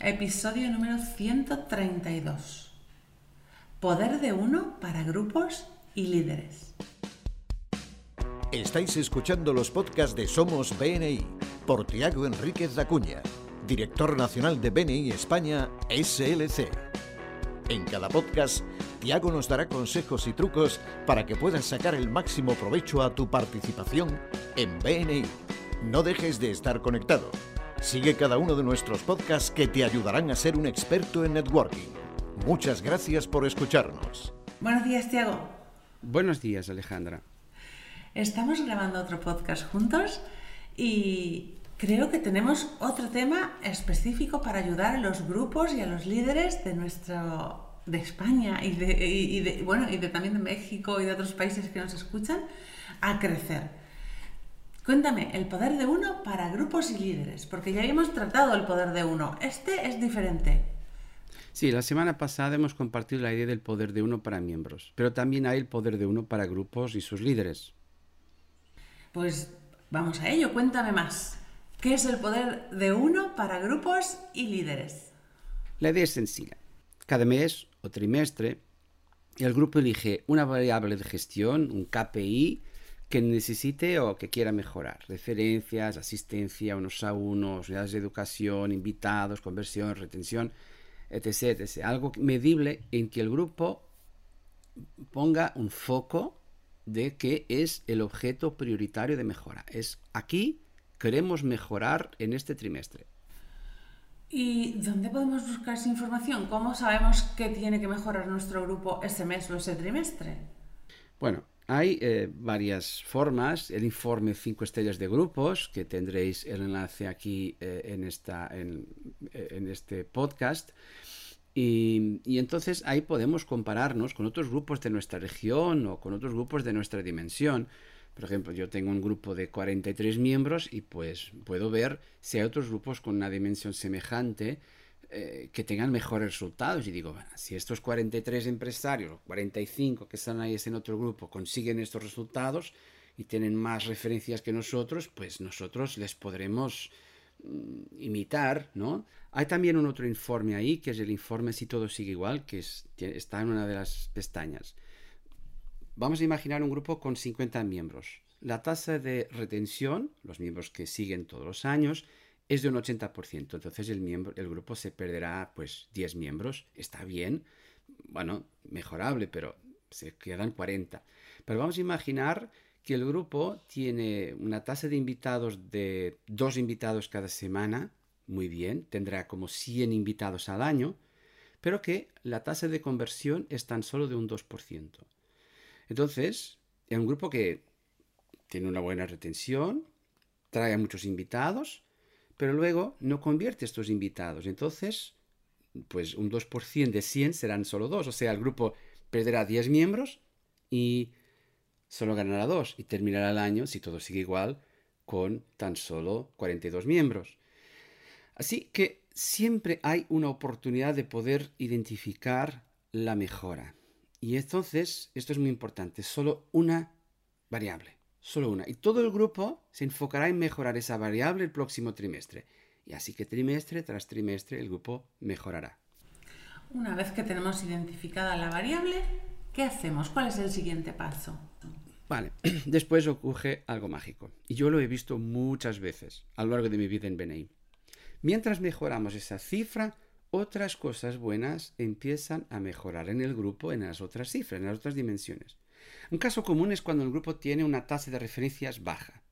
Episodio número 132. Poder de uno para grupos y líderes. Estáis escuchando los podcasts de Somos BNI por Tiago Enríquez Dacuña, director nacional de BNI España SLC. En cada podcast, Tiago nos dará consejos y trucos para que puedas sacar el máximo provecho a tu participación en BNI. No dejes de estar conectado. Sigue cada uno de nuestros podcasts que te ayudarán a ser un experto en networking. Muchas gracias por escucharnos. Buenos días, Tiago. Buenos días, Alejandra. Estamos grabando otro podcast juntos y creo que tenemos otro tema específico para ayudar a los grupos y a los líderes de nuestro de España y de, y de bueno y de también de México y de otros países que nos escuchan a crecer. Cuéntame, el poder de uno para grupos y líderes, porque ya habíamos tratado el poder de uno. Este es diferente. Sí, la semana pasada hemos compartido la idea del poder de uno para miembros, pero también hay el poder de uno para grupos y sus líderes. Pues vamos a ello, cuéntame más. ¿Qué es el poder de uno para grupos y líderes? La idea es sencilla. Cada mes o trimestre, el grupo elige una variable de gestión, un KPI, que necesite o que quiera mejorar. Referencias, asistencia, unos a unos, unidades de educación, invitados, conversión, retención, etc, etc. Algo medible en que el grupo ponga un foco de que es el objeto prioritario de mejora. Es aquí queremos mejorar en este trimestre. ¿Y dónde podemos buscar esa información? ¿Cómo sabemos que tiene que mejorar nuestro grupo ese mes o ese trimestre? Bueno, hay eh, varias formas. El informe 5 estrellas de grupos, que tendréis el enlace aquí eh, en, esta, en, eh, en, este podcast. Y, y, entonces ahí podemos compararnos con otros grupos de nuestra región o con otros grupos de nuestra dimensión. Por ejemplo, yo tengo un grupo de 43 miembros y pues puedo ver si hay otros grupos con una dimensión semejante eh, que tengan mejores resultados. Y digo, si estos 43 empresarios, 45 que están ahí en otro grupo, consiguen estos resultados y tienen más referencias que nosotros, pues nosotros les podremos mm, imitar, ¿no? Hay también un otro informe ahí, que es el informe Si todo sigue igual, que es, está en una de las pestañas. Vamos a imaginar un grupo con 50 miembros. La tasa de retención, los miembros que siguen todos los años, es de un 80%. Entonces el, miembro, el grupo se perderá pues 10 miembros. Está bien, bueno, mejorable, pero se quedan 40. Pero vamos a imaginar que el grupo tiene una tasa de invitados de dos invitados cada semana, muy bien, tendrá como 100 invitados al año, pero que la tasa de conversión es tan solo de un 2%. Entonces, es un grupo que tiene una buena retención, trae muchos invitados, pero luego no convierte estos invitados. Entonces, pues un 2% de 100 serán solo 2. O sea, el grupo perderá 10 miembros y solo ganará 2 y terminará el año, si todo sigue igual, con tan solo 42 miembros. Así que siempre hay una oportunidad de poder identificar la mejora. Y entonces, esto es muy importante, solo una variable solo una. Y todo el grupo se enfocará en mejorar esa variable el próximo trimestre. Y así que trimestre tras trimestre el grupo mejorará. Una vez que tenemos identificada la variable, ¿qué hacemos? ¿Cuál es el siguiente paso? Vale, después ocurre algo mágico. Y yo lo he visto muchas veces a lo largo de mi vida en BNI. Mientras mejoramos esa cifra, otras cosas buenas empiezan a mejorar en el grupo en las otras cifras, en las otras dimensiones. Un caso común es cuando el grupo tiene una tasa de referencias baja.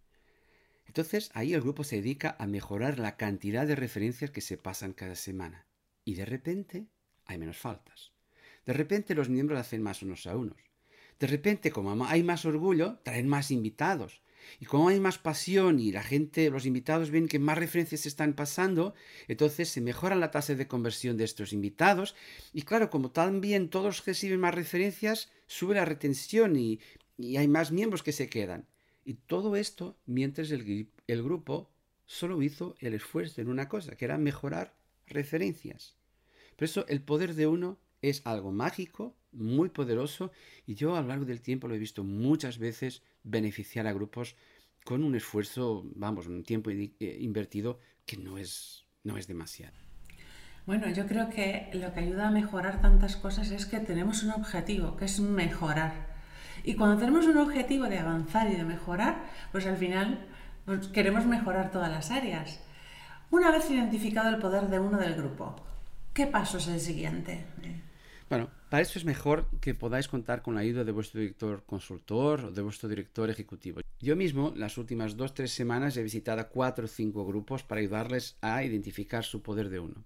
Entonces ahí el grupo se dedica a mejorar la cantidad de referencias que se pasan cada semana. Y de repente hay menos faltas. De repente los miembros hacen más unos a unos. De repente, como hay más orgullo, traen más invitados. Y como hay más pasión y la gente, los invitados ven que más referencias se están pasando, entonces se mejora la tasa de conversión de estos invitados. Y claro, como también todos reciben más referencias, sube la retención y, y hay más miembros que se quedan. Y todo esto mientras el, el grupo solo hizo el esfuerzo en una cosa, que era mejorar referencias. Por eso el poder de uno es algo mágico, muy poderoso, y yo a lo largo del tiempo lo he visto muchas veces beneficiar a grupos con un esfuerzo, vamos, un tiempo eh, invertido que no es, no es demasiado. Bueno, yo creo que lo que ayuda a mejorar tantas cosas es que tenemos un objetivo, que es mejorar. Y cuando tenemos un objetivo de avanzar y de mejorar, pues al final pues queremos mejorar todas las áreas. Una vez identificado el poder de uno del grupo, ¿qué paso es el siguiente? Bueno, para eso es mejor que podáis contar con la ayuda de vuestro director consultor o de vuestro director ejecutivo. Yo mismo, las últimas dos o tres semanas, he visitado cuatro o cinco grupos para ayudarles a identificar su poder de uno.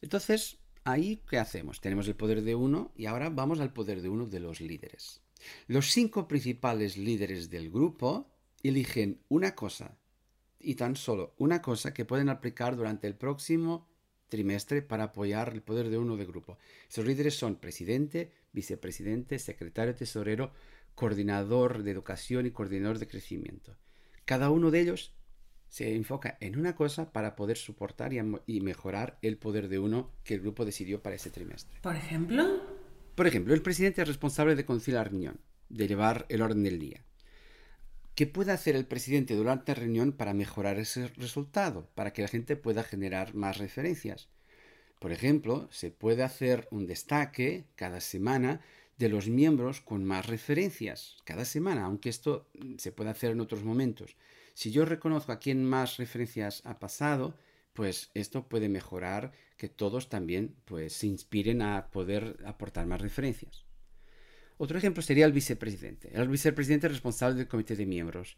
Entonces, ahí, ¿qué hacemos? Tenemos el poder de uno y ahora vamos al poder de uno de los líderes. Los cinco principales líderes del grupo eligen una cosa y tan solo una cosa que pueden aplicar durante el próximo trimestre para apoyar el poder de uno de grupo. Esos líderes son presidente, vicepresidente, secretario tesorero, coordinador de educación y coordinador de crecimiento. Cada uno de ellos se enfoca en una cosa para poder soportar y, mejorar el poder de uno que el grupo decidió para ese trimestre. ¿Por ejemplo? Por ejemplo, el presidente es responsable de conducir la reunión, de llevar el orden del día. ¿Qué puede hacer el presidente durante la reunión para mejorar ese resultado, para que la gente pueda generar más referencias? Por ejemplo, se puede hacer un destaque cada semana de los miembros con más referencias, cada semana, aunque esto se puede hacer en otros momentos. Si yo reconozco a quién más referencias ha pasado, pues esto puede mejorar que todos también pues, se inspiren a poder aportar más referencias. Otro ejemplo sería el vicepresidente. El vicepresidente es responsable del comité de miembros.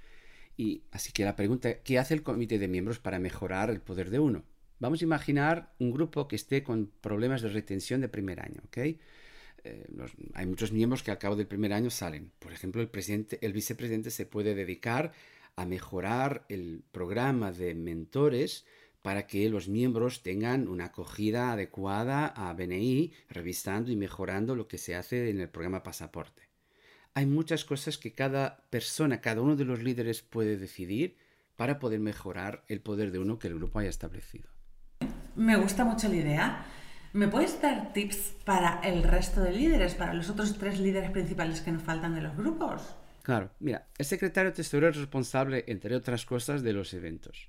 Y así que la pregunta, ¿qué hace el comité de miembros para mejorar el poder de uno? Vamos a imaginar un grupo que esté con problemas de retención de primer año, ¿ok? Eh, hay muchos miembros que al cabo del primer año salen. Por ejemplo, el, presidente, el vicepresidente se puede dedicar a mejorar el programa de mentores para que los miembros tengan una acogida adecuada a BNI, revisando y mejorando lo que se hace en el programa Pasaporte. Hay muchas cosas que cada persona, cada uno de los líderes puede decidir para poder mejorar el poder de uno que el grupo haya establecido. Me gusta mucho la idea. ¿Me puedes dar tips para el resto de líderes, para los otros tres líderes principales que nos faltan de los grupos? Claro, mira, el secretario tesorero es responsable, entre otras cosas, de los eventos.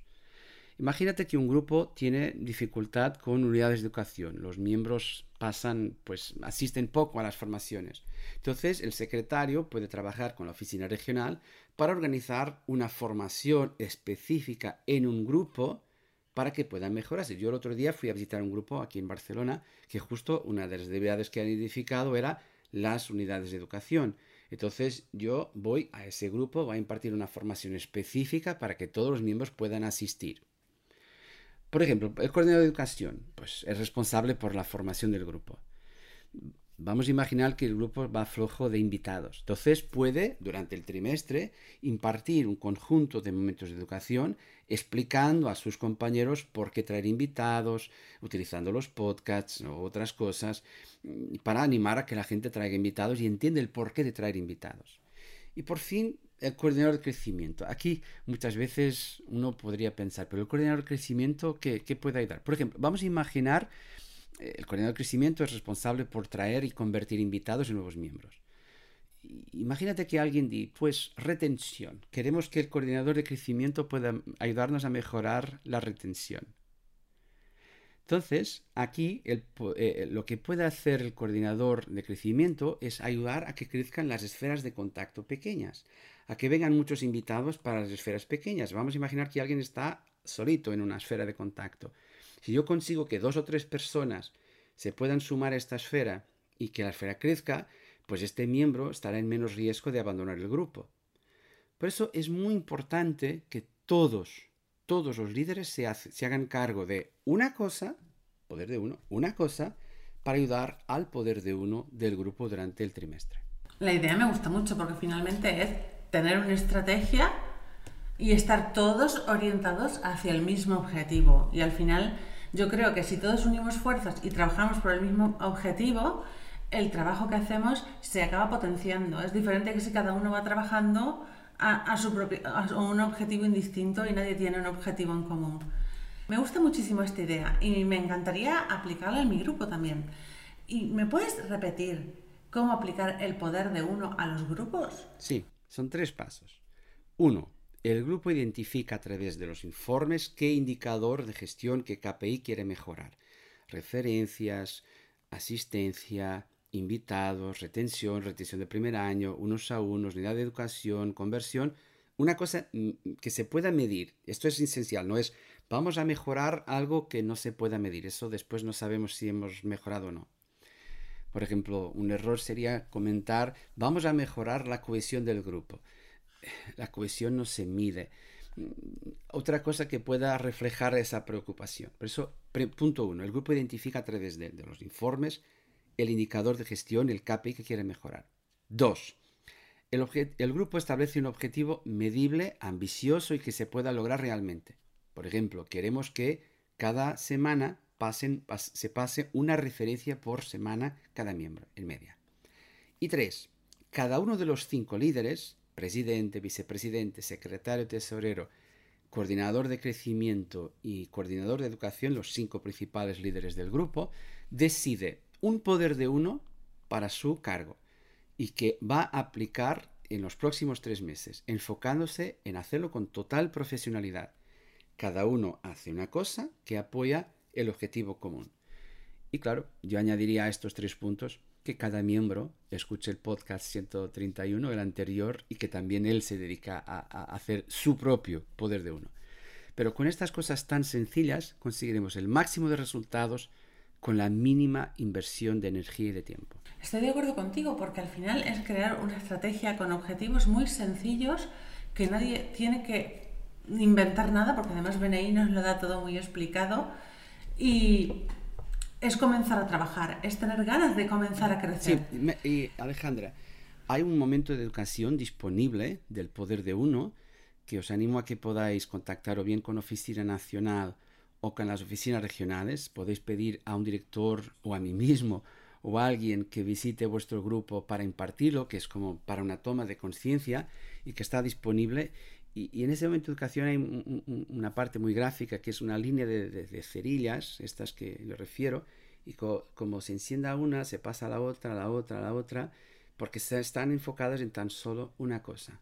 Imagínate que un grupo tiene dificultad con unidades de educación. Los miembros pasan, pues asisten poco a las formaciones. Entonces, el secretario puede trabajar con la oficina regional para organizar una formación específica en un grupo para que puedan mejorarse. Yo el otro día fui a visitar un grupo aquí en Barcelona que justo una de las debilidades que han identificado era las unidades de educación. Entonces yo voy a ese grupo, voy a impartir una formación específica para que todos los miembros puedan asistir. Por ejemplo, el coordinador de educación pues, es responsable por la formación del grupo. Vamos a imaginar que el grupo va flojo de invitados. Entonces puede, durante el trimestre, impartir un conjunto de momentos de educación explicando a sus compañeros por qué traer invitados, utilizando los podcasts o otras cosas, para animar a que la gente traiga invitados y entienda el porqué de traer invitados. Y por fin, el coordinador de crecimiento. Aquí muchas veces uno podría pensar, pero el coordinador de crecimiento, ¿qué, puede ayudar? Por ejemplo, vamos a imaginar, eh, el coordinador de crecimiento es responsable por traer y convertir invitados en nuevos miembros. Imagínate que alguien dice, pues retención. Queremos que el coordinador de crecimiento pueda ayudarnos a mejorar la retención. Entonces, aquí eh, lo que puede hacer el coordinador de crecimiento es ayudar a que crezcan las esferas de contacto pequeñas, a que vengan muchos invitados para las esferas pequeñas. Vamos a imaginar que alguien está solito en una esfera de contacto. Si yo consigo que dos o tres personas se puedan sumar a esta esfera y que la esfera crezca, pues este miembro estará en menos riesgo de abandonar el grupo. Por eso es muy importante que todos, todos los líderes se, se hagan cargo de una cosa, poder de uno, una cosa, para ayudar al poder de uno del grupo durante el trimestre. La idea me gusta mucho porque finalmente es tener una estrategia y estar todos orientados hacia el mismo objetivo. Y al final yo creo que si todos unimos fuerzas y trabajamos por el mismo objetivo, el trabajo que hacemos se acaba potenciando. Es diferente que si cada uno va trabajando a, su propio, un objetivo indistinto y nadie tiene un objetivo en común. Me gusta muchísimo esta idea y me encantaría aplicarla en mi grupo también. ¿Y me puedes repetir cómo aplicar el poder de uno a los grupos? Sí, son tres pasos. Uno, el grupo identifica a través de los informes qué indicador de gestión que KPI quiere mejorar. referencias, asistencia, invitados, retención, retención de primer año, unos a unos, unidad de educación, conversión, una cosa mm, que se pueda medir. Esto es esencial, no es vamos a mejorar algo que no se pueda medir. Eso después no sabemos si hemos mejorado o no. Por ejemplo, un error sería comentar vamos a mejorar la cohesión del grupo. La cohesión no se mide. Mm, otra cosa que pueda reflejar esa preocupación. Por eso, punto uno, el grupo identifica a través de, de los informes el indicador de gestión, el KPI que quiere mejorar. Dos, el, grupo establece un objetivo medible, ambicioso y que se pueda lograr realmente. Por ejemplo, queremos que cada semana se pase una referencia por semana cada miembro, en media. Y tres, cada uno de los cinco líderes, presidente, vicepresidente, secretario, tesorero, coordinador de crecimiento y coordinador de educación, los cinco principales líderes del grupo, decide un poder de uno para su cargo y que va a aplicar en los próximos tres meses, enfocándose en hacerlo con total profesionalidad. Cada uno hace una cosa que apoya el objetivo común. Y claro, yo añadiría a estos tres puntos que cada miembro escuche el podcast 131, el anterior, y que también él se dedica a, a, hacer su propio poder de uno. Pero con estas cosas tan sencillas conseguiremos el máximo de resultados con la mínima inversión de energía y de tiempo. Estoy de acuerdo contigo porque al final es crear una estrategia con objetivos muy sencillos que nadie tiene que inventar nada porque además BNI nos lo da todo muy explicado y es comenzar a trabajar, es tener ganas de comenzar a crecer. Sí, y Alejandra, hay un momento de educación disponible del poder de uno que os animo a que podáis contactar o bien con Oficina Nacional o con las oficinas regionales. Podéis pedir a un director o a mí mismo o a alguien que visite vuestro grupo para impartirlo, que es como para una toma de conciencia y que está disponible. Y, en ese momento de educación hay una parte muy gráfica que es una línea de, cerillas, estas que le refiero, y como se encienda una, se pasa a la otra, a la otra, a la otra, porque están enfocadas en tan solo una cosa.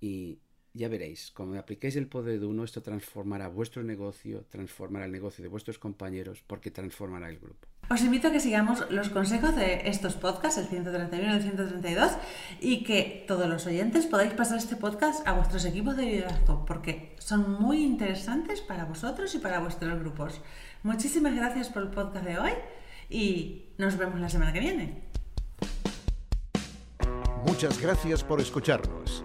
Y, ya veréis, como apliquéis el poder de uno, esto transformará vuestro negocio, transformará el negocio de vuestros compañeros, porque transformará el grupo. Os invito a que sigamos los consejos de estos podcasts, el 131 y el 132, y que todos los oyentes podáis pasar este podcast a vuestros equipos de liderazgo, porque son muy interesantes para vosotros y para vuestros grupos. Muchísimas gracias por el podcast de hoy y nos vemos la semana que viene. Muchas gracias por escucharnos.